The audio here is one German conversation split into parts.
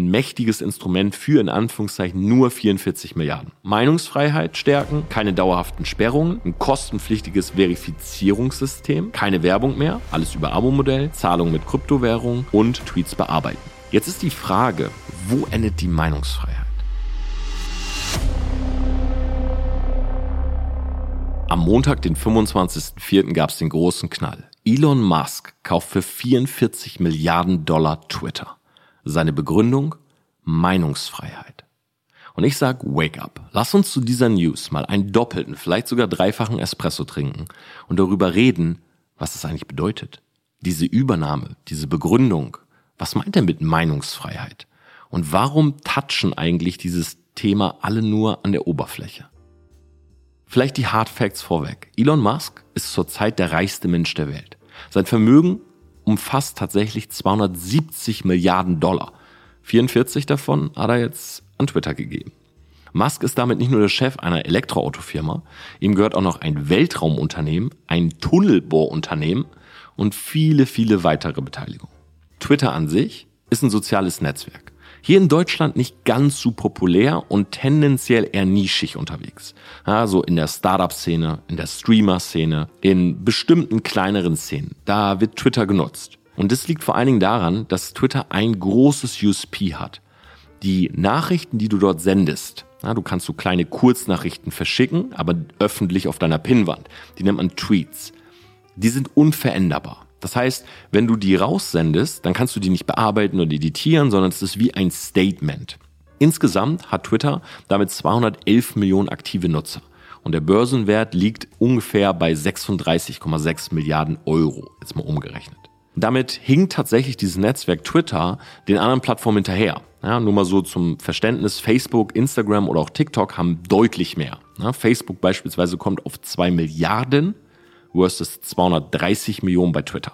ein mächtiges Instrument für in Anführungszeichen nur 44 Milliarden. Meinungsfreiheit stärken, keine dauerhaften Sperrungen, ein kostenpflichtiges Verifizierungssystem, keine Werbung mehr, alles über Abo-Modell, Zahlung mit Kryptowährung und Tweets bearbeiten. Jetzt ist die Frage, wo endet die Meinungsfreiheit? Am Montag, den 25.04. gab es den großen Knall. Elon Musk kauft für 44 Milliarden Dollar Twitter. Seine Begründung? Meinungsfreiheit. Und ich sag, wake up. Lass uns zu dieser News mal einen doppelten, vielleicht sogar dreifachen Espresso trinken und darüber reden, was es eigentlich bedeutet. Diese Übernahme, diese Begründung. Was meint er mit Meinungsfreiheit? Und warum touchen eigentlich dieses Thema alle nur an der Oberfläche? Vielleicht die Hard Facts vorweg. Elon Musk ist zurzeit der reichste Mensch der Welt. Sein Vermögen umfasst tatsächlich 270 Milliarden Dollar. 44 davon hat er jetzt an Twitter gegeben. Musk ist damit nicht nur der Chef einer Elektroautofirma, ihm gehört auch noch ein Weltraumunternehmen, ein Tunnelbohrunternehmen und viele, viele weitere Beteiligungen. Twitter an sich ist ein soziales Netzwerk. Hier in Deutschland nicht ganz so populär und tendenziell eher nischig unterwegs. Ja, so in der Startup-Szene, in der Streamer-Szene, in bestimmten kleineren Szenen. Da wird Twitter genutzt. Und das liegt vor allen Dingen daran, dass Twitter ein großes USP hat. Die Nachrichten, die du dort sendest, du kannst so kleine Kurznachrichten verschicken, aber öffentlich auf deiner Pinnwand. Die nennt man Tweets. Die sind unveränderbar. Das heißt, wenn du die raussendest, dann kannst du die nicht bearbeiten oder editieren, sondern es ist wie ein Statement. Insgesamt hat Twitter damit 211 Millionen aktive Nutzer. Und der Börsenwert liegt ungefähr bei 36,6 Milliarden Euro, jetzt mal umgerechnet. Damit hinkt tatsächlich dieses Netzwerk Twitter den anderen Plattformen hinterher. Ja, nur mal so zum Verständnis, Facebook, Instagram oder auch TikTok haben deutlich mehr. Ja, Facebook beispielsweise kommt auf 2 Milliarden versus 230 Millionen bei Twitter.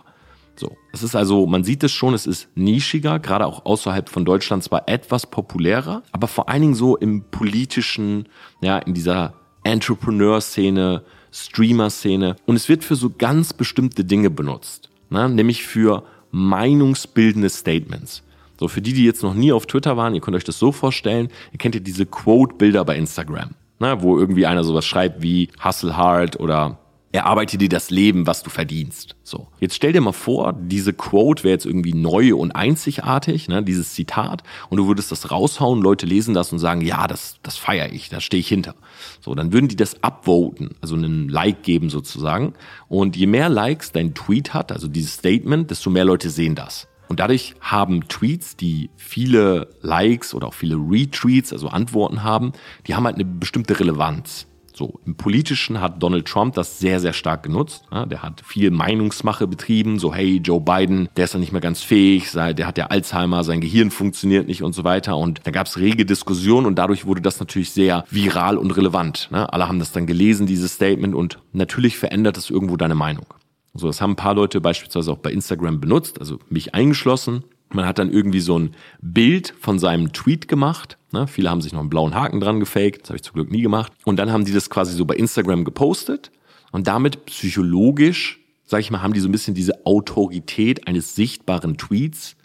So, es ist also, man sieht es schon, es ist nischiger, gerade auch außerhalb von Deutschland zwar etwas populärer, aber vor allen Dingen so im politischen, ja, in dieser Entrepreneur-Szene, Streamer-Szene. Und es wird für so ganz bestimmte Dinge benutzt, ne? nämlich für meinungsbildende Statements. So, für die, die jetzt noch nie auf Twitter waren, ihr könnt euch das so vorstellen, ihr kennt ja diese Quote-Bilder bei Instagram, ne? wo irgendwie einer sowas schreibt wie Hustle Hard oder erarbeite dir das Leben, was du verdienst. So. Jetzt stell dir mal vor, diese Quote wäre jetzt irgendwie neu und einzigartig, ne, dieses Zitat, und du würdest das raushauen, Leute lesen das und sagen, ja, das, das feiere ich, da stehe ich hinter. So, dann würden die das upvoten, also einen Like geben sozusagen. Und je mehr Likes dein Tweet hat, also dieses Statement, desto mehr Leute sehen das. Und dadurch haben Tweets, die viele Likes oder auch viele Retweets, also Antworten haben, die haben halt eine bestimmte Relevanz. So, im Politischen hat Donald Trump das sehr, sehr stark genutzt. Ja, der hat viel Meinungsmache betrieben, so hey, Joe Biden, der ist ja nicht mehr ganz fähig, der hat ja Alzheimer, sein Gehirn funktioniert nicht und so weiter. Und da gab es rege Diskussionen und dadurch wurde das natürlich sehr viral und relevant. Ne? Alle haben das dann gelesen, dieses Statement, und natürlich verändert es irgendwo deine Meinung. So, das haben ein paar Leute beispielsweise auch bei Instagram benutzt, also mich eingeschlossen. Man hat dann irgendwie so ein Bild von seinem Tweet gemacht. Ne? Viele haben sich noch einen blauen Haken dran gefaked. Das habe ich zum Glück nie gemacht. Und dann haben die das quasi so bei Instagram gepostet. Und damit psychologisch, sage ich mal, haben die so ein bisschen diese Autorität eines sichtbaren Tweets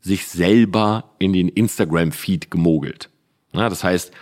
sich selber in den Instagram-Feed gemogelt. Ja, das heißt,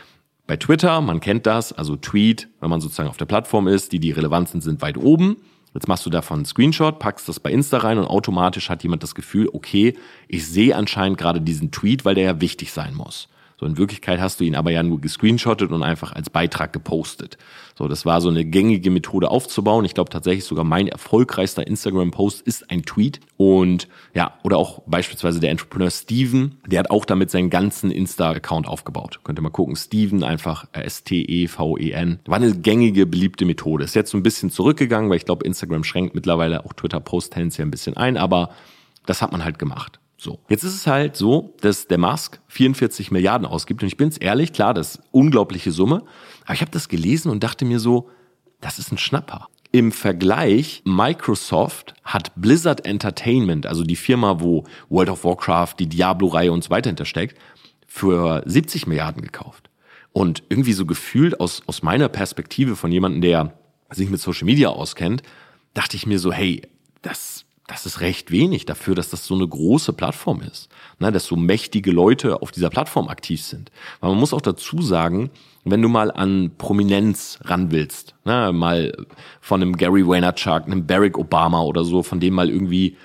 bei Twitter, man kennt das, also Tweet, wenn man sozusagen auf der Plattform ist, die, die relevant sind, sind weit oben. Jetzt machst du davon einen Screenshot, packst das bei Insta rein und automatisch hat jemand das Gefühl, okay, ich sehe anscheinend gerade diesen Tweet, weil der ja wichtig sein muss. So in Wirklichkeit hast du ihn aber ja nur gescreenshottet und einfach als Beitrag gepostet. So, das war so eine gängige Methode aufzubauen. Ich glaube tatsächlich sogar mein erfolgreichster Instagram-Post ist ein Tweet. Und ja, oder auch beispielsweise der Entrepreneur Steven, der hat auch damit seinen ganzen Insta-Account aufgebaut. Könnt ihr mal gucken. Steven einfach S-T-E-V-E-N. War eine gängige, beliebte Methode. Ist jetzt so ein bisschen zurückgegangen, weil ich glaube, Instagram schränkt mittlerweile auch Twitter-Post tendenziell ein bisschen ein, aber das hat man halt gemacht. So. Jetzt ist es halt so, dass der Musk 44 Milliarden ausgibt. Und ich bin's ehrlich, klar, das ist unglaubliche Summe. Aber ich habe das gelesen und dachte mir so, das ist ein Schnapper. Im Vergleich, Microsoft hat Blizzard Entertainment, also die Firma, wo World of Warcraft, die Diablo-Reihe und so weiter hintersteckt, für 70 Milliarden gekauft. Und irgendwie so gefühlt aus, aus meiner Perspektive von jemandem, der sich mit Social Media auskennt, dachte ich mir so, hey, das das ist recht wenig dafür, dass das so eine große Plattform ist, ne, dass so mächtige Leute auf dieser Plattform aktiv sind. Weil man muss auch dazu sagen, wenn du mal an Prominenz ran willst, ne, mal von einem Gary Vaynerchuk, einem Barack Obama oder so, von dem mal irgendwie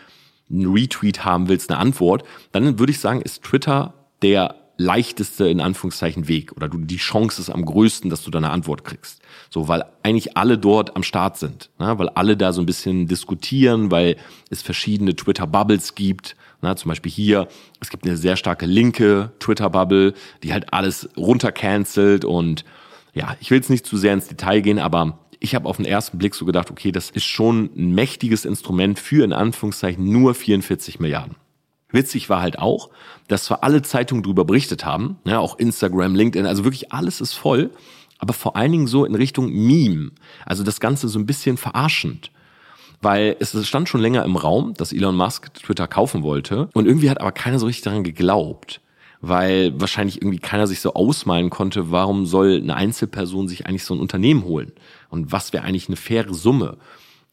einen Retweet haben willst, eine Antwort, dann würde ich sagen, ist Twitter der leichteste in Anführungszeichen Weg oder du die Chance ist am größten, dass du da eine Antwort kriegst. So, weil eigentlich alle dort am Start sind, ne? weil alle da so ein bisschen diskutieren, weil es verschiedene Twitter-Bubbles gibt. Ne? Zum Beispiel hier, es gibt eine sehr starke linke Twitter-Bubble, die halt alles runtercancelt und ja, ich will jetzt nicht zu sehr ins Detail gehen, aber ich habe auf den ersten Blick so gedacht, okay, das ist schon ein mächtiges Instrument für in Anführungszeichen nur 44 Milliarden. Witzig war halt auch, dass zwar alle Zeitungen darüber berichtet haben, ja, auch Instagram, LinkedIn, also wirklich alles ist voll, aber vor allen Dingen so in Richtung Meme. Also das Ganze so ein bisschen verarschend. Weil es stand schon länger im Raum, dass Elon Musk Twitter kaufen wollte. Und irgendwie hat aber keiner so richtig daran geglaubt. Weil wahrscheinlich irgendwie keiner sich so ausmalen konnte, warum soll eine Einzelperson sich eigentlich so ein Unternehmen holen? Und was wäre eigentlich eine faire Summe?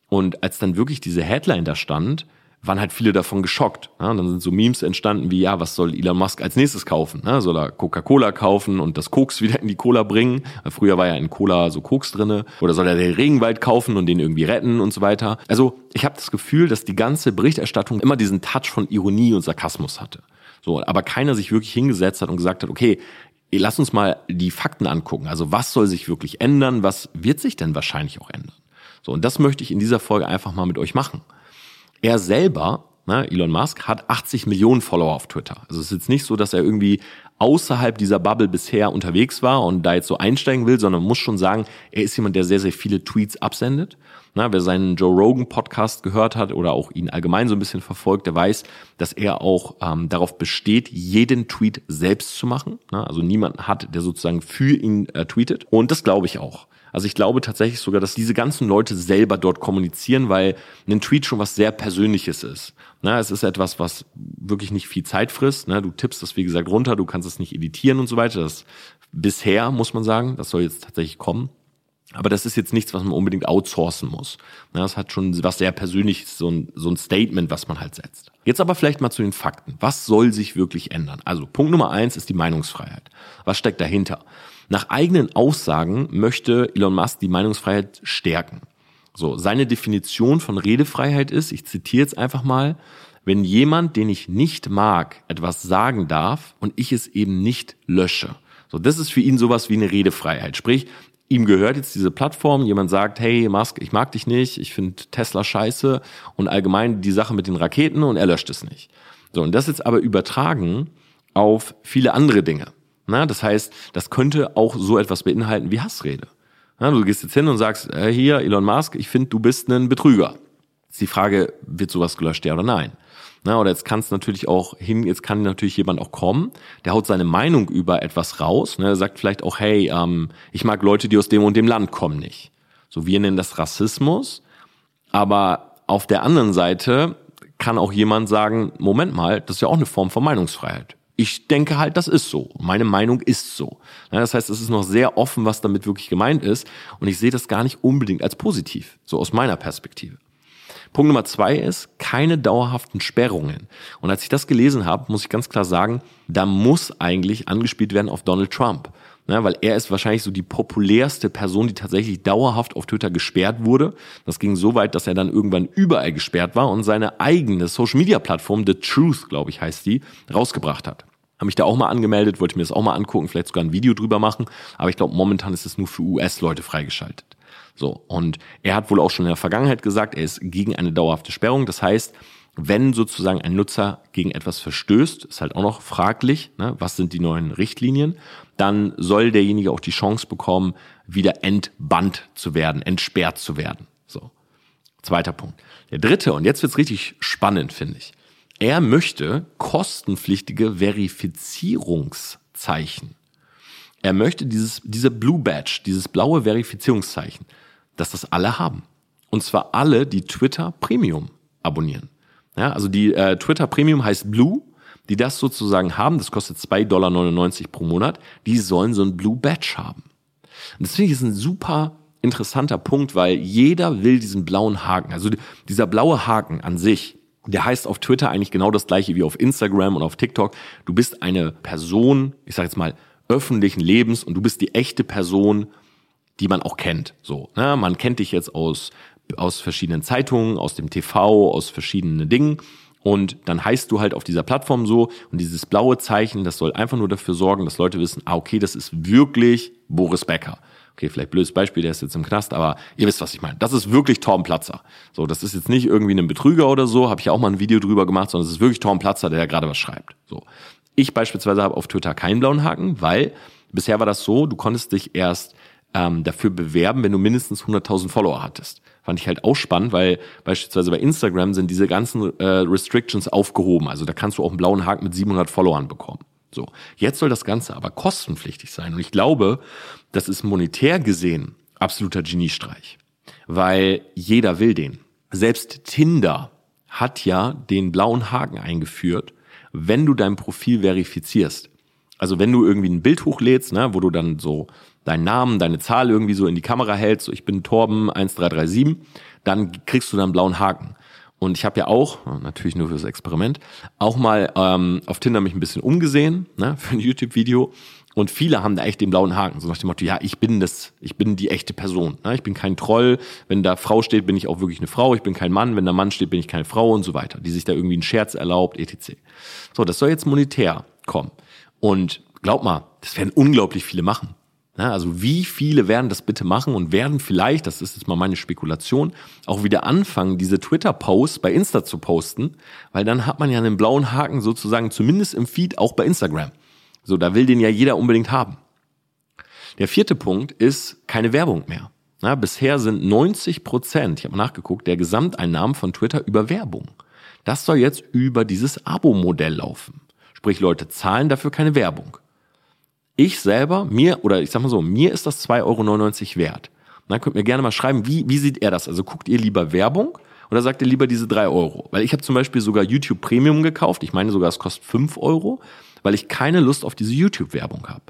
Und als dann wirklich diese Headline da stand, waren halt viele davon geschockt. Ja, dann sind so Memes entstanden wie, ja, was soll Elon Musk als nächstes kaufen? Ja, soll er Coca-Cola kaufen und das Koks wieder in die Cola bringen? Früher war ja in Cola so Koks drinne. Oder soll er den Regenwald kaufen und den irgendwie retten und so weiter? Also ich habe das Gefühl, dass die ganze Berichterstattung immer diesen Touch von Ironie und Sarkasmus hatte. So, aber keiner sich wirklich hingesetzt hat und gesagt hat, okay, lass uns mal die Fakten angucken. Also was soll sich wirklich ändern? Was wird sich denn wahrscheinlich auch ändern? So, und das möchte ich in dieser Folge einfach mal mit euch machen. Er selber, ne, Elon Musk, hat 80 Millionen Follower auf Twitter. Also es ist jetzt nicht so, dass er irgendwie außerhalb dieser Bubble bisher unterwegs war und da jetzt so einsteigen will, sondern muss schon sagen, er ist jemand, der sehr, sehr viele Tweets absendet. Na, wer seinen Joe Rogan Podcast gehört hat oder auch ihn allgemein so ein bisschen verfolgt, der weiß, dass er auch ähm, darauf besteht, jeden Tweet selbst zu machen. Na, also niemanden hat, der sozusagen für ihn äh, tweetet. Und das glaube ich auch. Also ich glaube tatsächlich sogar, dass diese ganzen Leute selber dort kommunizieren, weil ein Tweet schon was sehr Persönliches ist. Na, es ist etwas, was wirklich nicht viel Zeit frisst. Na, du tippst das, wie gesagt, runter, du kannst es nicht editieren und so weiter. Das bisher, muss man sagen, das soll jetzt tatsächlich kommen. Aber das ist jetzt nichts, was man unbedingt outsourcen muss. Das hat schon was sehr Persönliches, so ein, so ein Statement, was man halt setzt. Jetzt aber vielleicht mal zu den Fakten. Was soll sich wirklich ändern? Also Punkt Nummer eins ist die Meinungsfreiheit. Was steckt dahinter? Nach eigenen Aussagen möchte Elon Musk die Meinungsfreiheit stärken. So, seine Definition von Redefreiheit ist, ich zitiere jetzt einfach mal, wenn jemand, den ich nicht mag, etwas sagen darf und ich es eben nicht lösche. So, das ist für ihn sowas wie eine Redefreiheit. Sprich, ihm gehört jetzt diese Plattform, jemand sagt, hey Musk, ich mag dich nicht, ich finde Tesla scheiße und allgemein die Sache mit den Raketen und er löscht es nicht. So, und das jetzt aber übertragen auf viele andere Dinge. Na, das heißt, das könnte auch so etwas beinhalten wie Hassrede. Na, du gehst jetzt hin und sagst, äh, hier, Elon Musk, ich finde, du bist ein Betrüger. Jetzt die Frage, wird sowas gelöscht, ja oder nein? Na, oder jetzt kann es natürlich auch hin, jetzt kann natürlich jemand auch kommen, der haut seine Meinung über etwas raus, ne, sagt vielleicht auch, hey, ähm, ich mag Leute, die aus dem und dem Land kommen nicht. So, wir nennen das Rassismus, aber auf der anderen Seite kann auch jemand sagen, Moment mal, das ist ja auch eine Form von Meinungsfreiheit ich denke halt, das ist so. Meine Meinung ist so. das heißt, es ist noch sehr offen, was damit wirklich gemeint ist. Und ich sehe das gar nicht unbedingt als positiv, so aus meiner Perspektive. Punkt Nummer zwei ist keine dauerhaften Sperrungen. Und als ich das gelesen habe, muss ich ganz klar sagen, da muss eigentlich angespielt werden auf Donald Trump. Ja, weil er ist wahrscheinlich so die populärste Person, die tatsächlich dauerhaft auf Twitter gesperrt wurde. Das ging so weit, dass er dann irgendwann überall gesperrt war und seine eigene Social-Media-Plattform, The Truth, glaube ich, heißt die, rausgebracht hat habe mich da auch mal angemeldet, wollte mir das auch mal angucken, vielleicht sogar ein Video drüber machen. Aber ich glaube, momentan ist es nur für US-Leute freigeschaltet. So, und er hat wohl auch schon in der Vergangenheit gesagt, er ist gegen eine dauerhafte Sperrung. Das heißt, wenn sozusagen ein Nutzer gegen etwas verstößt, ist halt auch noch fraglich, ne, was sind die neuen Richtlinien, dann soll derjenige auch die Chance bekommen, wieder entbannt zu werden, entsperrt zu werden. So. Zweiter Punkt. Der dritte, und jetzt wird's richtig spannend, finde ich. Er möchte kostenpflichtige Verifizierungszeichen. Er möchte dieses, diese Blue Badge, dieses blaue Verifizierungszeichen, dass das alle haben. Und zwar alle, die Twitter Premium abonnieren. Ja, also die äh, Twitter Premium heißt Blue, die das sozusagen haben, das kostet 2,99 Dollar pro Monat, die sollen so ein Blue Badge haben. Und das finde ich ist ein super interessanter Punkt, weil jeder will diesen blauen Haken. Also dieser blaue Haken an sich, der heißt auf Twitter eigentlich genau das gleiche wie auf Instagram und auf TikTok. Du bist eine Person, ich sage jetzt mal, öffentlichen Lebens und du bist die echte Person, die man auch kennt. So, ne? Man kennt dich jetzt aus, aus verschiedenen Zeitungen, aus dem TV, aus verschiedenen Dingen. Und dann heißt du halt auf dieser Plattform so und dieses blaue Zeichen, das soll einfach nur dafür sorgen, dass Leute wissen, ah, okay, das ist wirklich Boris Becker. Okay, vielleicht blödes Beispiel, der ist jetzt im Knast, aber ihr wisst, was ich meine. Das ist wirklich Torben Platzer. So, das ist jetzt nicht irgendwie ein Betrüger oder so, habe ich auch mal ein Video drüber gemacht, sondern es ist wirklich Torben Platzer, der da gerade was schreibt. So. Ich beispielsweise habe auf Twitter keinen blauen Haken, weil bisher war das so, du konntest dich erst ähm, dafür bewerben, wenn du mindestens 100.000 Follower hattest. Fand ich halt auch spannend, weil beispielsweise bei Instagram sind diese ganzen äh, Restrictions aufgehoben. Also da kannst du auch einen blauen Haken mit 700 Followern bekommen. So, jetzt soll das Ganze aber kostenpflichtig sein. Und ich glaube, das ist monetär gesehen absoluter Geniestreich, weil jeder will den. Selbst Tinder hat ja den blauen Haken eingeführt, wenn du dein Profil verifizierst. Also wenn du irgendwie ein Bild hochlädst, ne, wo du dann so deinen Namen, deine Zahl irgendwie so in die Kamera hältst, so ich bin Torben 1337, dann kriegst du dann einen blauen Haken. Und ich habe ja auch, natürlich nur fürs Experiment, auch mal ähm, auf Tinder mich ein bisschen umgesehen, ne, für ein YouTube-Video. Und viele haben da echt den blauen Haken, so nach dem Motto, ja, ich bin das, ich bin die echte Person. Ne? Ich bin kein Troll. Wenn da Frau steht, bin ich auch wirklich eine Frau. Ich bin kein Mann. Wenn da Mann steht, bin ich keine Frau und so weiter. Die sich da irgendwie einen Scherz erlaubt, etc. So, das soll jetzt monetär kommen. Und glaub mal, das werden unglaublich viele machen. Ja, also wie viele werden das bitte machen und werden vielleicht, das ist jetzt mal meine Spekulation, auch wieder anfangen, diese Twitter-Posts bei Insta zu posten, weil dann hat man ja einen blauen Haken sozusagen zumindest im Feed auch bei Instagram. So, da will den ja jeder unbedingt haben. Der vierte Punkt ist keine Werbung mehr. Ja, bisher sind 90 Prozent, ich habe nachgeguckt, der Gesamteinnahmen von Twitter über Werbung. Das soll jetzt über dieses Abo-Modell laufen. Sprich, Leute zahlen dafür keine Werbung. Ich selber, mir, oder ich sag mal so, mir ist das 2,99 Euro wert. dann könnt ihr gerne mal schreiben, wie, wie seht ihr das? Also guckt ihr lieber Werbung oder sagt ihr lieber diese 3 Euro? Weil ich habe zum Beispiel sogar YouTube Premium gekauft. Ich meine sogar, es kostet 5 Euro, weil ich keine Lust auf diese YouTube-Werbung habe.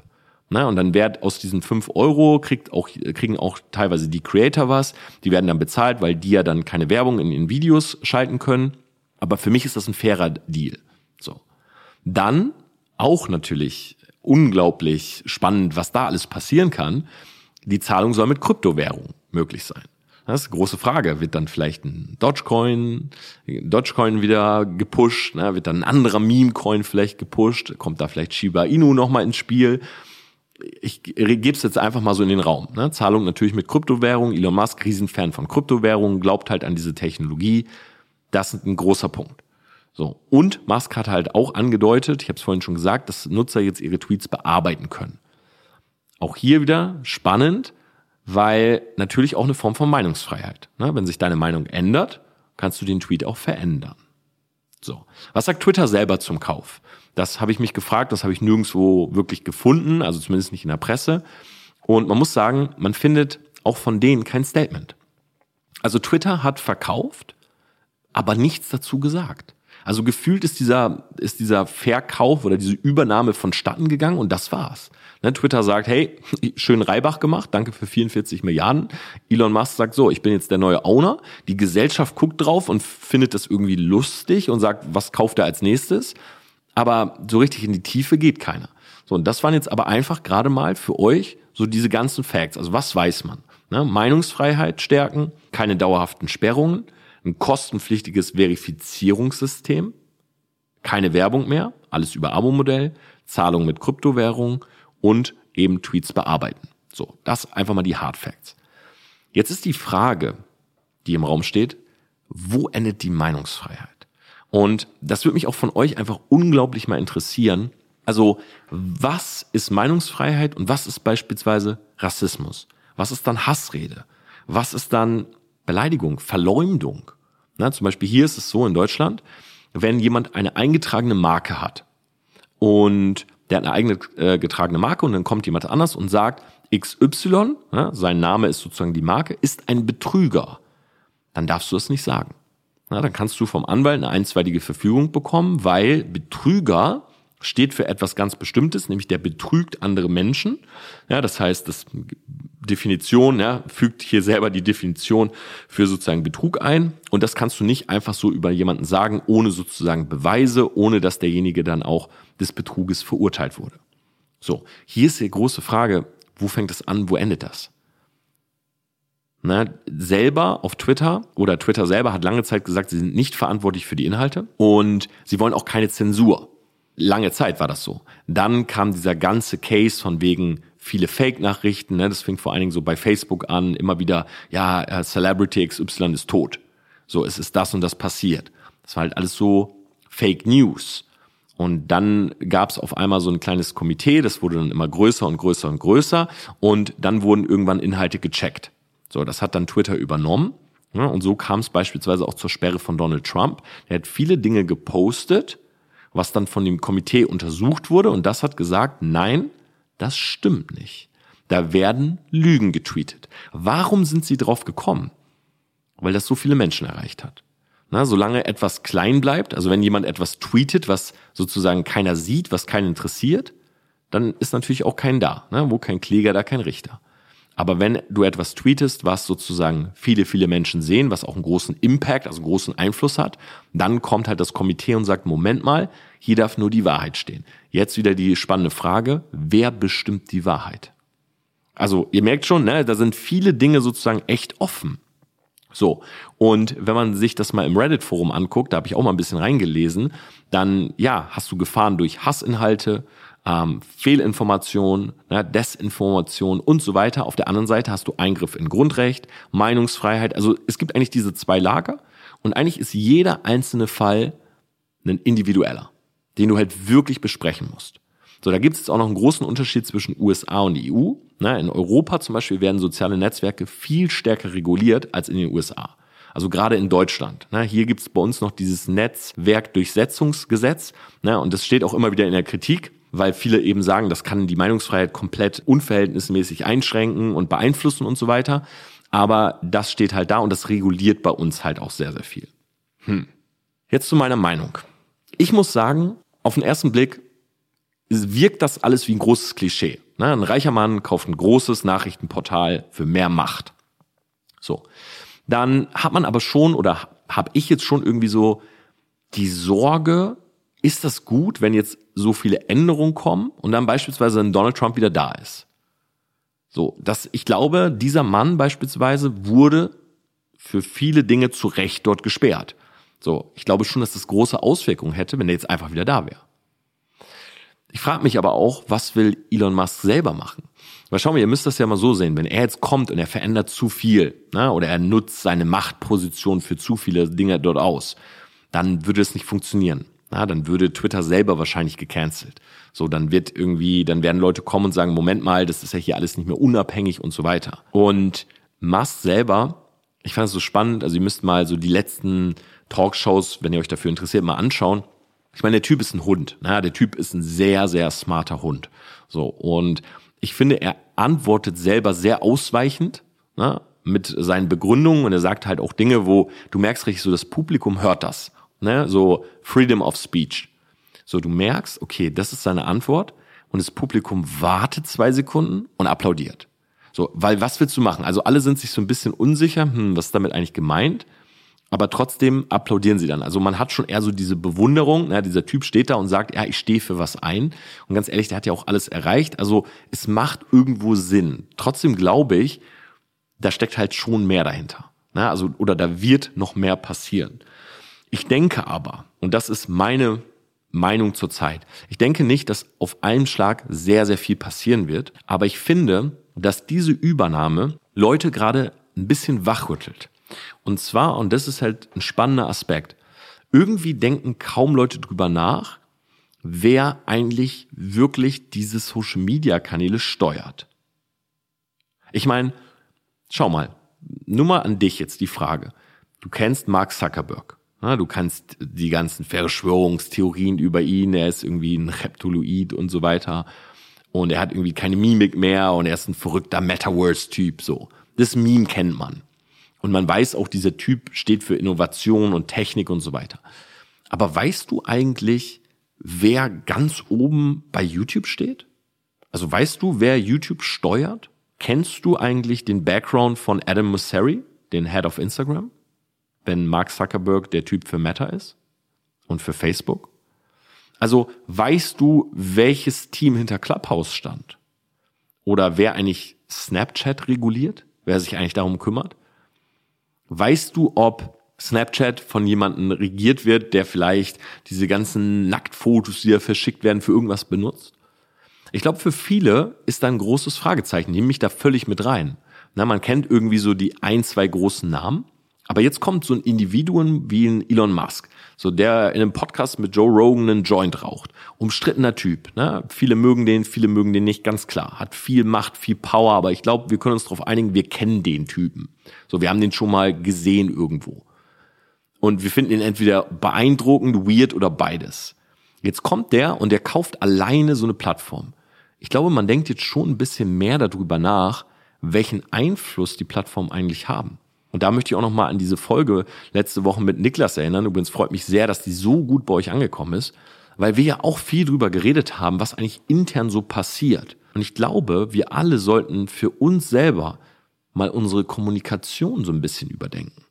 Na, und dann wird aus diesen 5 Euro kriegt auch, kriegen auch teilweise die Creator was. Die werden dann bezahlt, weil die ja dann keine Werbung in ihren Videos schalten können. Aber für mich ist das ein fairer Deal. So. Dann auch natürlich unglaublich spannend, was da alles passieren kann. Die Zahlung soll mit Kryptowährung möglich sein. Das ist eine große Frage. Wird dann vielleicht ein Dogecoin, Dogecoin wieder gepusht? Ne? Wird dann ein anderer Meme-Coin vielleicht gepusht? Kommt da vielleicht Shiba Inu nochmal ins Spiel? Ich gebe es jetzt einfach mal so in den Raum. Ne? Zahlung natürlich mit Kryptowährung. Elon Musk, Riesenfan von Kryptowährungen, glaubt halt an diese Technologie. Das ist ein großer Punkt. So. Und Musk hat halt auch angedeutet, ich habe es vorhin schon gesagt, dass Nutzer jetzt ihre Tweets bearbeiten können. Auch hier wieder spannend, weil natürlich auch eine Form von Meinungsfreiheit. Ne? Wenn sich deine Meinung ändert, kannst du den Tweet auch verändern. So. Was sagt Twitter selber zum Kauf? Das habe ich mich gefragt, das habe ich nirgendwo wirklich gefunden, also zumindest nicht in der Presse. Und man muss sagen, man findet auch von denen kein Statement. Also Twitter hat verkauft, aber nichts dazu gesagt. Also gefühlt ist dieser, ist dieser Verkauf oder diese Übernahme vonstatten gegangen und das war's. Ne, Twitter sagt, hey, schön Reibach gemacht, danke für 44 Milliarden. Elon Musk sagt so, ich bin jetzt der neue Owner. Die Gesellschaft guckt drauf und findet das irgendwie lustig und sagt, was kauft er als nächstes? Aber so richtig in die Tiefe geht keiner. So, und das waren jetzt aber einfach gerade mal für euch so diese ganzen Facts. Also was weiß man? Ne? Meinungsfreiheit stärken, keine dauerhaften Sperrungen, ein kostenpflichtiges Verifizierungssystem, keine Werbung mehr, alles über Abo-Modell, Zahlung mit Kryptowährung und eben Tweets bearbeiten. So, das einfach mal die Hard Facts. Jetzt ist die Frage, die im Raum steht, wo endet die Meinungsfreiheit? Und das würde mich auch von euch einfach unglaublich mal interessieren. Also, was ist Meinungsfreiheit und was ist beispielsweise Rassismus? Was ist dann Hassrede? Was ist dann Beleidigung, Verleumdung. Na, zum Beispiel hier ist es so in Deutschland, wenn jemand eine eingetragene Marke hat und der hat eine eigene äh, getragene Marke und dann kommt jemand anders und sagt, XY, ja, sein Name ist sozusagen die Marke, ist ein Betrüger, dann darfst du das nicht sagen. Na, dann kannst du vom Anwalt eine einstweilige Verfügung bekommen, weil Betrüger steht für etwas ganz Bestimmtes, nämlich der betrügt andere Menschen. Ja, das heißt, das Definition, ja, fügt hier selber die Definition für sozusagen Betrug ein. Und das kannst du nicht einfach so über jemanden sagen, ohne sozusagen Beweise, ohne dass derjenige dann auch des Betruges verurteilt wurde. So, hier ist die große Frage, wo fängt es an, wo endet das? Na, selber auf Twitter oder Twitter selber hat lange Zeit gesagt, sie sind nicht verantwortlich für die Inhalte und sie wollen auch keine Zensur. Lange Zeit war das so. Dann kam dieser ganze Case von wegen viele Fake-Nachrichten. Ne? Das fing vor allen Dingen so bei Facebook an, immer wieder, ja, äh, Celebrity XY ist tot. So, es ist das und das passiert. Das war halt alles so Fake News. Und dann gab es auf einmal so ein kleines Komitee, das wurde dann immer größer und größer und größer. Und dann wurden irgendwann Inhalte gecheckt. So, das hat dann Twitter übernommen. Ja, und so kam es beispielsweise auch zur Sperre von Donald Trump. Er hat viele Dinge gepostet, was dann von dem Komitee untersucht wurde. Und das hat gesagt, nein, das stimmt nicht. Da werden Lügen getweetet. Warum sind sie drauf gekommen? Weil das so viele Menschen erreicht hat. Na, solange etwas klein bleibt, also wenn jemand etwas tweetet, was sozusagen keiner sieht, was keinen interessiert, dann ist natürlich auch kein da. Ne? Wo kein Kläger, da kein Richter. Aber wenn du etwas tweetest, was sozusagen viele, viele Menschen sehen, was auch einen großen Impact, also einen großen Einfluss hat, dann kommt halt das Komitee und sagt, Moment mal, hier darf nur die Wahrheit stehen. Jetzt wieder die spannende Frage, wer bestimmt die Wahrheit? Also ihr merkt schon, ne, da sind viele Dinge sozusagen echt offen. So, und wenn man sich das mal im Reddit-Forum anguckt, da habe ich auch mal ein bisschen reingelesen, dann ja, hast du Gefahren durch Hassinhalte, ähm, Fehlinformation, ne, Desinformation und so weiter. Auf der anderen Seite hast du Eingriff in Grundrecht, Meinungsfreiheit. Also es gibt eigentlich diese zwei Lager und eigentlich ist jeder einzelne Fall ein individueller den du halt wirklich besprechen musst. So, da gibt es auch noch einen großen Unterschied zwischen USA und EU. Na, in Europa zum Beispiel werden soziale Netzwerke viel stärker reguliert als in den USA. Also gerade in Deutschland. Na, hier gibt es bei uns noch dieses Netzwerkdurchsetzungsgesetz. Na, und das steht auch immer wieder in der Kritik, weil viele eben sagen, das kann die Meinungsfreiheit komplett unverhältnismäßig einschränken und beeinflussen und so weiter. Aber das steht halt da und das reguliert bei uns halt auch sehr, sehr viel. Hm. Jetzt zu meiner Meinung. Ich muss sagen, auf den ersten Blick wirkt das alles wie ein großes Klischee. Ne? Ein reicher Mann kauft ein großes Nachrichtenportal für mehr Macht. So. Dann hat man aber schon oder habe ich jetzt schon irgendwie so die Sorge, ist das gut, wenn jetzt so viele Änderungen kommen und dann beispielsweise ein Donald Trump wieder da ist? So, dass ich glaube, dieser Mann beispielsweise wurde für viele Dinge zu Recht dort gesperrt. So, ich glaube schon, dass das große Auswirkungen hätte, wenn er jetzt einfach wieder da wäre. Ich frage mich aber auch, was will Elon Musk selber machen? Weil schau mal, ihr müsst das ja mal so sehen, wenn er jetzt kommt und er verändert zu viel, ne, oder er nutzt seine Machtposition für zu viele Dinge dort aus, dann würde es nicht funktionieren. Na, dann würde Twitter selber wahrscheinlich gecancelt. So, dann wird irgendwie, dann werden Leute kommen und sagen, Moment mal, das ist ja hier alles nicht mehr unabhängig und so weiter. Und Musk selber, ich fand es so spannend, also ihr müsst mal so die letzten Talkshows, wenn ihr euch dafür interessiert, mal anschauen. Ich meine, der Typ ist ein Hund. Na, der Typ ist ein sehr, sehr smarter Hund. So und ich finde, er antwortet selber sehr ausweichend na, mit seinen Begründungen und er sagt halt auch Dinge, wo du merkst richtig, so das Publikum hört das. Ne? So Freedom of Speech. So du merkst, okay, das ist seine Antwort und das Publikum wartet zwei Sekunden und applaudiert. So, weil was willst du machen? Also alle sind sich so ein bisschen unsicher, hm, was ist damit eigentlich gemeint? aber trotzdem applaudieren sie dann. Also man hat schon eher so diese Bewunderung, ja, dieser Typ steht da und sagt, ja, ich stehe für was ein. Und ganz ehrlich, der hat ja auch alles erreicht. Also es macht irgendwo Sinn. Trotzdem glaube ich, da steckt halt schon mehr dahinter. Ja, also, oder da wird noch mehr passieren. Ich denke aber, und das ist meine Meinung zurzeit, ich denke nicht, dass auf einem Schlag sehr, sehr viel passieren wird, aber ich finde, dass diese Übernahme Leute gerade ein bisschen wachrüttelt. Und zwar, und das ist halt ein spannender Aspekt, irgendwie denken kaum Leute drüber nach, wer eigentlich wirklich diese Social-Media-Kanäle steuert. Ich meine, schau mal, nur mal an dich jetzt die Frage. Du kennst Mark Zuckerberg. Du kannst die ganzen Verschwörungstheorien über ihn, er ist irgendwie ein Reptoloid und so weiter. Und er hat irgendwie keine Mimik mehr und er ist ein verrückter Metaverse-Typ, so. Das Meme kennt man. Und man weiß auch, dieser Typ steht für Innovation und Technik und so weiter. Aber weißt du eigentlich, wer ganz oben bei YouTube steht? Also weißt du, wer YouTube steuert? Kennst du eigentlich den Background von Adam Mosseri, den Head of Instagram? Wenn Mark Zuckerberg der Typ für Meta ist und für Facebook? Also weißt du, welches Team hinter Clubhouse stand? Oder wer eigentlich Snapchat reguliert? Wer sich eigentlich darum kümmert? Weißt du, ob Snapchat von jemandem regiert wird, der vielleicht diese ganzen Nacktfotos, die da verschickt werden, für irgendwas benutzt? Ich glaube, für viele ist da ein großes Fragezeichen. Nehme mich da völlig mit rein. Na, man kennt irgendwie so die ein, zwei großen Namen. Aber jetzt kommt so ein Individuum wie ein Elon Musk, so der in einem Podcast mit Joe Rogan einen Joint raucht. Umstrittener Typ. Ne? Viele mögen den, viele mögen den nicht, ganz klar. Hat viel Macht, viel Power, aber ich glaube, wir können uns darauf einigen, wir kennen den Typen. So, wir haben den schon mal gesehen irgendwo. Und wir finden ihn entweder beeindruckend, weird oder beides. Jetzt kommt der und der kauft alleine so eine Plattform. Ich glaube, man denkt jetzt schon ein bisschen mehr darüber nach, welchen Einfluss die Plattformen eigentlich haben. Und da möchte ich auch noch mal an diese Folge letzte Woche mit Niklas erinnern. Übrigens freut mich sehr, dass die so gut bei euch angekommen ist, weil wir ja auch viel drüber geredet haben, was eigentlich intern so passiert. Und ich glaube, wir alle sollten für uns selber mal unsere Kommunikation so ein bisschen überdenken.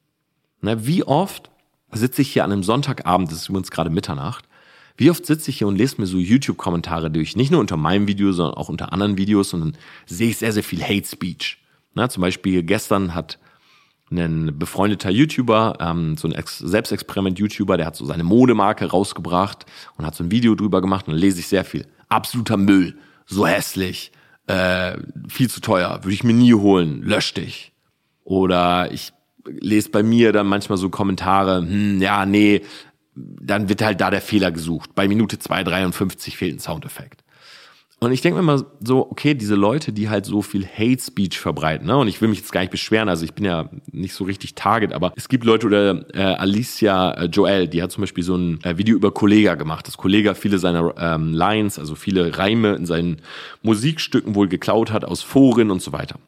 Na, wie oft sitze ich hier an einem Sonntagabend, das ist übrigens gerade Mitternacht, wie oft sitze ich hier und lese mir so YouTube-Kommentare durch, nicht nur unter meinem Video, sondern auch unter anderen Videos und dann sehe ich sehr, sehr viel Hate Speech. Na, zum Beispiel gestern hat ein befreundeter YouTuber, ähm, so ein Ex Selbstexperiment-YouTuber, der hat so seine Modemarke rausgebracht und hat so ein Video drüber gemacht und lese ich sehr viel. Absoluter Müll, so hässlich, äh, viel zu teuer, würde ich mir nie holen, lösch dich. Oder ich lese bei mir dann manchmal so Kommentare, hm, ja, nee, dann wird halt da der Fehler gesucht. Bei Minute 2,53 fehlt ein Soundeffekt. Und ich denke mir immer so, okay, diese Leute, die halt so viel Hate Speech verbreiten, ne? und ich will mich jetzt gar nicht beschweren, also ich bin ja nicht so richtig Target, aber es gibt Leute oder äh, Alicia äh, Joel, die hat zum Beispiel so ein äh, Video über Kollega gemacht, dass Kollega viele seiner ähm, Lines, also viele Reime in seinen Musikstücken wohl geklaut hat aus Foren und so weiter.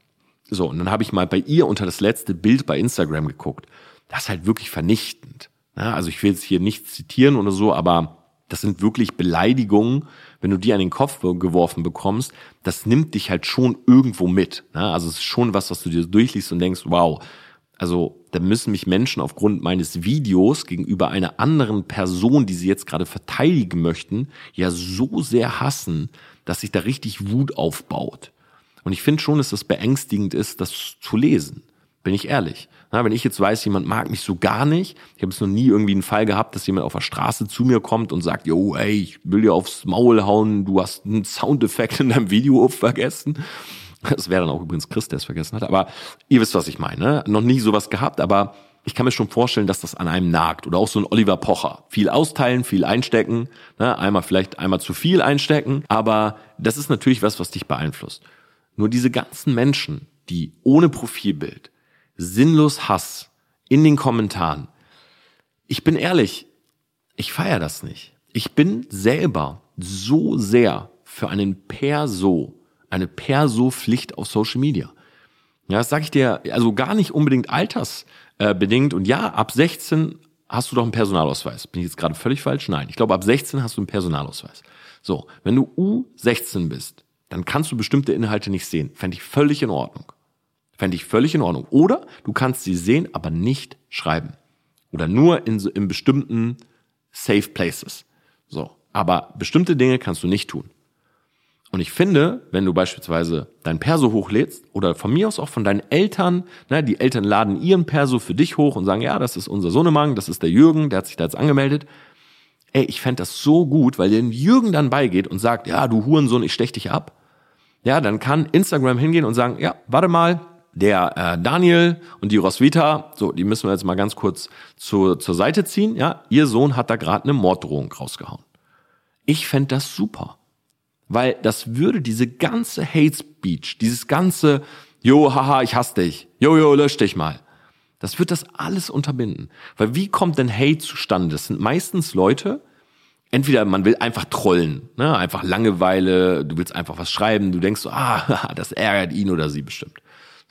So, und dann habe ich mal bei ihr unter das letzte Bild bei Instagram geguckt. Das ist halt wirklich vernichtend. Ja, also ich will jetzt hier nichts zitieren oder so, aber das sind wirklich Beleidigungen, wenn du die an den Kopf geworfen bekommst, das nimmt dich halt schon irgendwo mit. Ja, also es ist schon was, was du dir durchliest und denkst, wow, also da müssen mich Menschen aufgrund meines Videos gegenüber einer anderen Person, die sie jetzt gerade verteidigen möchten, ja so sehr hassen, dass sich da richtig Wut aufbaut. Und ich finde schon, dass das beängstigend ist, das zu lesen. Bin ich ehrlich. Na, wenn ich jetzt weiß, jemand mag mich so gar nicht, ich habe es noch nie irgendwie einen Fall gehabt, dass jemand auf der Straße zu mir kommt und sagt, yo, ey, ich will dir aufs Maul hauen, du hast einen Soundeffekt in deinem Video vergessen. Das wäre dann auch übrigens Chris, der es vergessen hat. Aber ihr wisst, was ich meine. Ne? Noch nie sowas gehabt, aber ich kann mir schon vorstellen, dass das an einem nagt. Oder auch so ein Oliver Pocher. Viel austeilen, viel einstecken. Ne? Einmal vielleicht einmal zu viel einstecken. Aber das ist natürlich was, was dich beeinflusst. Nur diese ganzen Menschen, die ohne Profilbild, sinnlos Hass in den Kommentaren. Ich bin ehrlich, ich feiere das nicht. Ich bin selber so sehr für einen Perso, eine Perso-Pflicht auf Social Media. Ja, das sage ich dir, also gar nicht unbedingt altersbedingt. Und ja, ab 16 hast du doch einen Personalausweis. Bin ich jetzt gerade völlig falsch? Nein. Ich glaube, ab 16 hast du einen Personalausweis. So, wenn du U16 bist, dann kannst du bestimmte Inhalte nicht sehen. Fände ich völlig in Ordnung. Fände ich völlig in Ordnung. Oder du kannst sie sehen, aber nicht schreiben. Oder nur in, in bestimmten Safe Places. So. Aber bestimmte Dinge kannst du nicht tun. Und ich finde, wenn du beispielsweise dein Perso hochlädst oder von mir aus auch von deinen Eltern, ne, die Eltern laden ihren Perso für dich hoch und sagen, ja, das ist unser Sohnemann, das ist der Jürgen, der hat sich da jetzt angemeldet. Ey, ich fände das so gut, weil der Jürgen dann beigeht und sagt, ja, du Hurensohn, ich stech dich ab. Ja, dann kann Instagram hingehen und sagen, ja, warte mal, der äh, Daniel und die Roswitha, so, die müssen wir jetzt mal ganz kurz zu, zur Seite ziehen. Ja, ihr Sohn hat da gerade eine Morddrohung rausgehauen. Ich fände das super. Weil das würde diese ganze Hate Speech, dieses ganze, jo, haha, ich hasse dich, jo, jo, lösch dich mal. Das wird das alles unterbinden. Weil wie kommt denn Hate zustande? Das sind meistens Leute, entweder man will einfach trollen, ne? einfach Langeweile, du willst einfach was schreiben, du denkst so, ah, das ärgert ihn oder sie bestimmt.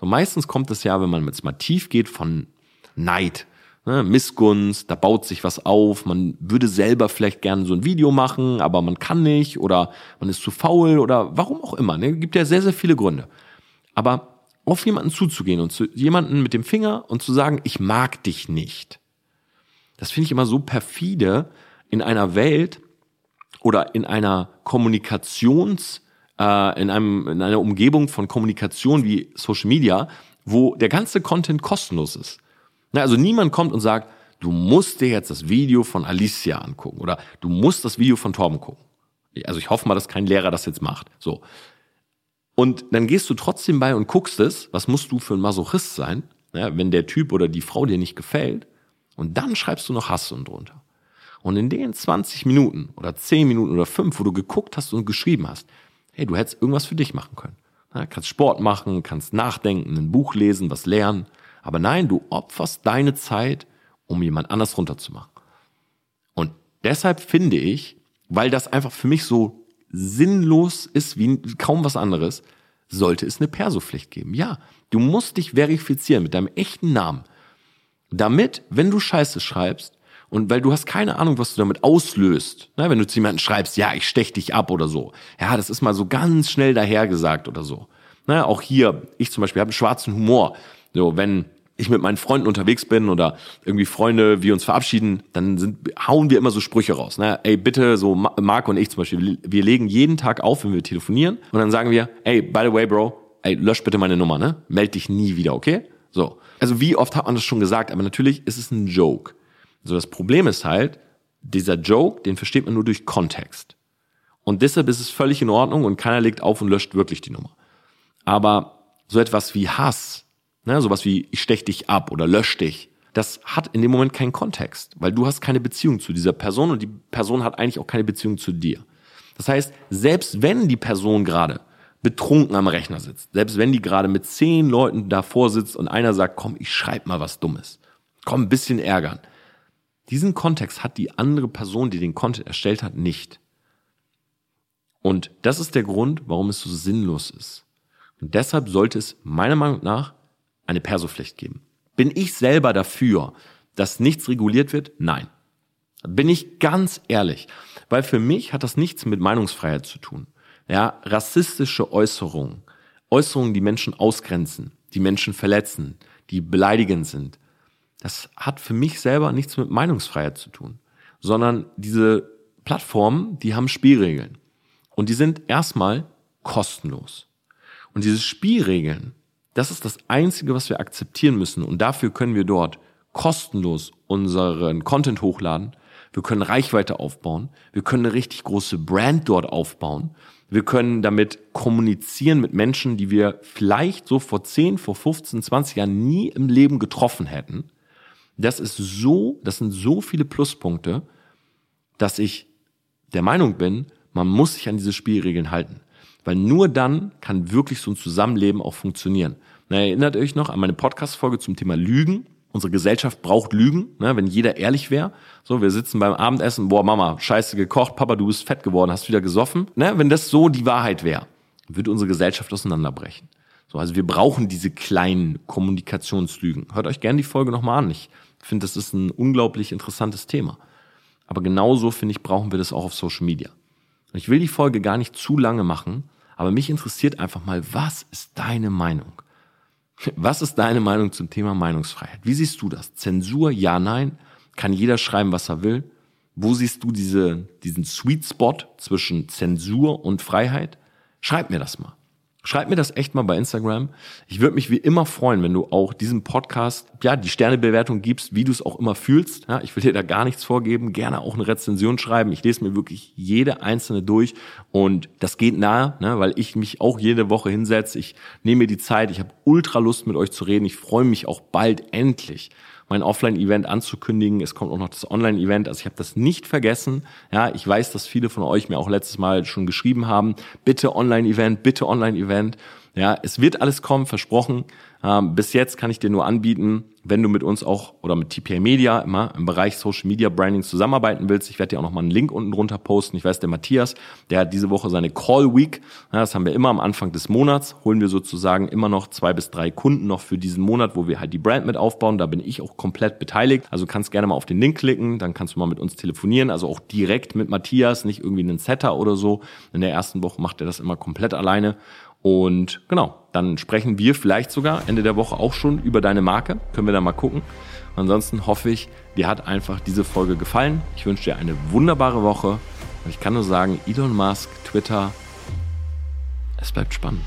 So meistens kommt es ja, wenn man jetzt mal tief geht, von Neid. Ne, Missgunst, da baut sich was auf, man würde selber vielleicht gerne so ein Video machen, aber man kann nicht oder man ist zu faul oder warum auch immer. Ne? Gibt ja sehr, sehr viele Gründe. Aber auf jemanden zuzugehen und zu jemanden mit dem Finger und zu sagen, ich mag dich nicht. Das finde ich immer so perfide in einer Welt oder in einer Kommunikations, äh, in einem, in einer Umgebung von Kommunikation wie Social Media, wo der ganze Content kostenlos ist. Na, also niemand kommt und sagt, du musst dir jetzt das Video von Alicia angucken oder du musst das Video von Torben gucken. Also ich hoffe mal, dass kein Lehrer das jetzt macht. So. Und dann gehst du trotzdem bei und guckst es, was musst du für ein Masochist sein, ja, wenn der Typ oder die Frau dir nicht gefällt. Und dann schreibst du noch Hass und drunter. Und in den 20 Minuten oder 10 Minuten oder 5, wo du geguckt hast und geschrieben hast, hey, du hättest irgendwas für dich machen können. Ja, kannst Sport machen, kannst nachdenken, ein Buch lesen, was lernen. Aber nein, du opferst deine Zeit, um jemand anders runterzumachen. Und deshalb finde ich, weil das einfach für mich so sinnlos ist wie kaum was anderes, sollte es eine Persopflicht geben. Ja, du musst dich verifizieren mit deinem echten Namen. Damit, wenn du Scheiße schreibst, und weil du hast keine Ahnung, was du damit auslöst. Ne? Wenn du zu jemandem schreibst, ja, ich stech dich ab oder so. Ja, das ist mal so ganz schnell dahergesagt oder so. Ne? Auch hier, ich zum Beispiel habe einen schwarzen Humor. So, wenn ich mit meinen Freunden unterwegs bin oder irgendwie Freunde, wir uns verabschieden, dann sind, hauen wir immer so Sprüche raus. Ne? Ey, bitte, so Marco und ich zum Beispiel, wir legen jeden Tag auf, wenn wir telefonieren und dann sagen wir, ey, by the way, Bro, ey, lösch bitte meine Nummer, ne? Meld dich nie wieder, okay? So. Also wie oft hat man das schon gesagt, aber natürlich ist es ein Joke. So, das Problem ist halt, dieser Joke, den versteht man nur durch Kontext. Und deshalb ist es völlig in Ordnung und keiner legt auf und löscht wirklich die Nummer. Aber so etwas wie Hass, Ne, sowas wie ich stech dich ab oder lösch dich. Das hat in dem Moment keinen Kontext, weil du hast keine Beziehung zu dieser Person und die Person hat eigentlich auch keine Beziehung zu dir. Das heißt, selbst wenn die Person gerade betrunken am Rechner sitzt, selbst wenn die gerade mit zehn Leuten davor sitzt und einer sagt, komm, ich schreib mal was Dummes, komm, ein bisschen ärgern. Diesen Kontext hat die andere Person, die den Content erstellt hat, nicht. Und das ist der Grund, warum es so sinnlos ist. Und deshalb sollte es meiner Meinung nach eine Persopflicht geben. Bin ich selber dafür, dass nichts reguliert wird? Nein. Bin ich ganz ehrlich. Weil für mich hat das nichts mit Meinungsfreiheit zu tun. Ja, rassistische Äußerungen, Äußerungen, die Menschen ausgrenzen, die Menschen verletzen, die beleidigend sind, das hat für mich selber nichts mit Meinungsfreiheit zu tun, sondern diese Plattformen, die haben Spielregeln. Und die sind erstmal kostenlos. Und diese Spielregeln, das ist das Einzige, was wir akzeptieren müssen. Und dafür können wir dort kostenlos unseren Content hochladen. Wir können Reichweite aufbauen. Wir können eine richtig große Brand dort aufbauen. Wir können damit kommunizieren mit Menschen, die wir vielleicht so vor 10, vor 15, 20 Jahren nie im Leben getroffen hätten. Das ist so, das sind so viele Pluspunkte, dass ich der Meinung bin, man muss sich an diese Spielregeln halten. Weil nur dann kann wirklich so ein Zusammenleben auch funktionieren. Na, erinnert euch noch an meine Podcast-Folge zum Thema Lügen? Unsere Gesellschaft braucht Lügen, ne, wenn jeder ehrlich wäre. So, wir sitzen beim Abendessen, boah, Mama, scheiße gekocht, Papa, du bist fett geworden, hast wieder gesoffen. Ne, wenn das so die Wahrheit wäre, würde unsere Gesellschaft auseinanderbrechen. So, also wir brauchen diese kleinen Kommunikationslügen. Hört euch gerne die Folge nochmal an. Ich finde, das ist ein unglaublich interessantes Thema. Aber genauso, finde ich, brauchen wir das auch auf Social Media. Und ich will die Folge gar nicht zu lange machen, aber mich interessiert einfach mal, was ist deine Meinung? Was ist deine Meinung zum Thema Meinungsfreiheit? Wie siehst du das? Zensur, ja, nein? Kann jeder schreiben, was er will? Wo siehst du diese, diesen Sweet Spot zwischen Zensur und Freiheit? Schreib mir das mal. Schreib mir das echt mal bei Instagram. Ich würde mich wie immer freuen, wenn du auch diesem Podcast, ja, die Sternebewertung gibst, wie du es auch immer fühlst. Ja, ich will dir da gar nichts vorgeben. Gerne auch eine Rezension schreiben. Ich lese mir wirklich jede einzelne durch und das geht nahe, ne, weil ich mich auch jede Woche hinsetze. Ich nehme mir die Zeit. Ich habe ultra Lust mit euch zu reden. Ich freue mich auch bald endlich mein Offline-Event anzukündigen. Es kommt auch noch das Online-Event. Also ich habe das nicht vergessen. Ja, ich weiß, dass viele von euch mir auch letztes Mal schon geschrieben haben, bitte Online-Event, bitte Online-Event. Ja, es wird alles kommen, versprochen. Bis jetzt kann ich dir nur anbieten, wenn du mit uns auch oder mit TPA Media immer im Bereich Social Media Branding zusammenarbeiten willst. Ich werde dir auch noch mal einen Link unten drunter posten. Ich weiß, der Matthias, der hat diese Woche seine Call Week. Das haben wir immer am Anfang des Monats. Holen wir sozusagen immer noch zwei bis drei Kunden noch für diesen Monat, wo wir halt die Brand mit aufbauen. Da bin ich auch komplett beteiligt. Also kannst gerne mal auf den Link klicken. Dann kannst du mal mit uns telefonieren. Also auch direkt mit Matthias, nicht irgendwie einen Setter oder so. In der ersten Woche macht er das immer komplett alleine. Und genau, dann sprechen wir vielleicht sogar Ende der Woche auch schon über deine Marke. Können wir da mal gucken. Ansonsten hoffe ich, dir hat einfach diese Folge gefallen. Ich wünsche dir eine wunderbare Woche. Und ich kann nur sagen, Elon Musk, Twitter, es bleibt spannend.